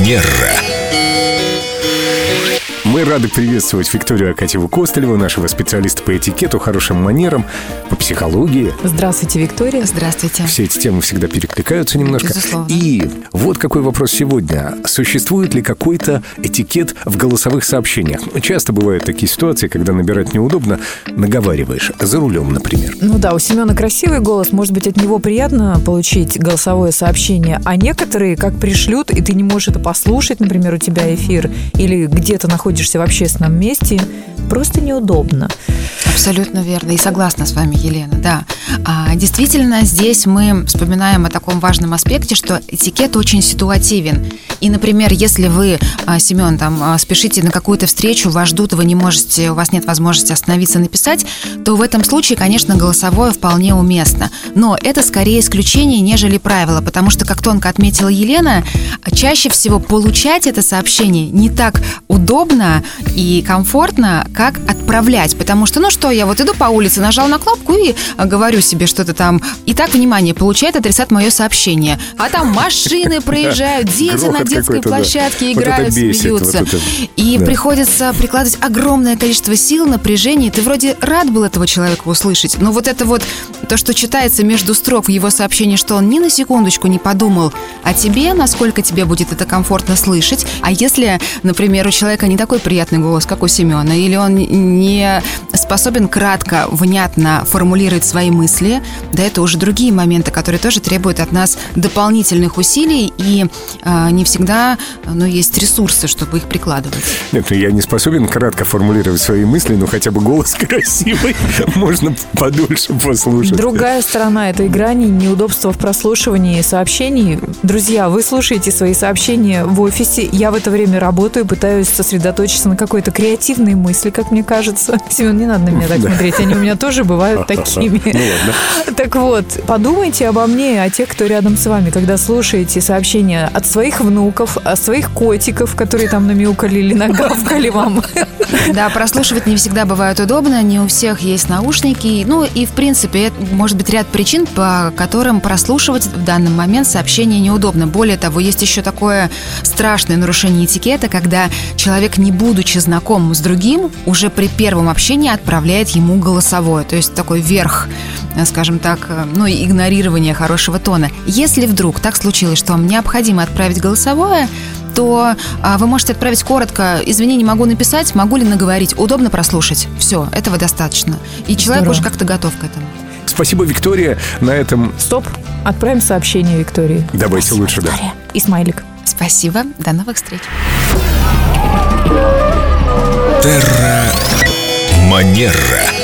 Манера. Мы рады приветствовать Викторию Акатьеву Костылеву, нашего специалиста по этикету, хорошим манерам, по психологии. Здравствуйте, Виктория. Здравствуйте. Все эти темы всегда перекликаются немножко. Безусловно. И вот какой вопрос сегодня. Существует ли какой-то этикет в голосовых сообщениях? Часто бывают такие ситуации, когда набирать неудобно, наговариваешь. За рулем, например. Ну да, у Семена красивый голос, может быть, от него приятно получить голосовое сообщение, а некоторые как пришлют, и ты не можешь это послушать, например, у тебя эфир, или где-то находишься в общественном месте, просто неудобно. Абсолютно верно. И согласна с вами, Елена, да. А, действительно, здесь мы вспоминаем о таком важном аспекте, что этикет очень ситуативен. И, например, если вы, а, Семен, там а, спешите на какую-то встречу, вас ждут, вы не можете, у вас нет возможности остановиться написать, то в этом случае, конечно, голосовое вполне уместно. Но это скорее исключение, нежели правило, потому что, как тонко отметила Елена, чаще всего получать это сообщение не так удобно и комфортно, как отправлять. Потому что, ну что, я вот иду по улице, нажал на кнопку и а, говорю себе что-то там. Итак, внимание, получает адресат мое сообщение. А там машины проезжают, дети на детской площадке играют, смеются. И приходится прикладывать огромное количество сил, напряжения. Ты вроде рад был этого человека услышать, но вот это вот то, что читается между строк в его сообщении, что он ни на секундочку не подумал о тебе, насколько тебе будет это комфортно слышать. А если, например, у человека не такой приятный голос, как у Семена, или он не способен кратко, внятно формулировать свои мысли, да, это уже другие моменты, которые тоже требуют от нас дополнительных усилий, и а, не всегда ну, есть ресурсы, чтобы их прикладывать. Нет, ну я не способен кратко формулировать свои мысли, но хотя бы голос красивый, можно подольше послушать. Другая сторона этой грани – неудобства в прослушивании сообщений. Друзья, вы слушаете свои сообщения в офисе. Я в это время работаю, пытаюсь сосредоточиться на какой-то креативной мысли, как мне кажется. Семен, не надо на меня так смотреть, они у меня тоже бывают такими. Ладно. Так вот, подумайте обо мне и о тех, кто рядом с вами, когда слушаете сообщения от своих внуков, от своих котиков, которые там намяукали или нагавкали вам. Да, прослушивать не всегда бывает удобно, не у всех есть наушники. Ну и, в принципе, это может быть ряд причин, по которым прослушивать в данный момент сообщение неудобно. Более того, есть еще такое страшное нарушение этикета, когда человек, не будучи знаком с другим, уже при первом общении отправляет ему голосовое. То есть такой верх, скажем так, э, ну и игнорирование хорошего тона. Если вдруг так случилось, что вам необходимо отправить голосовое, то а, вы можете отправить коротко «Извини, не могу написать, могу ли наговорить?» Удобно прослушать. Все, этого достаточно. И человек Здорово. уже как-то готов к этому. Спасибо, Виктория. На этом Стоп, отправим сообщение Виктории. давайте лучше, да. И смайлик. Спасибо, до новых встреч. Манера.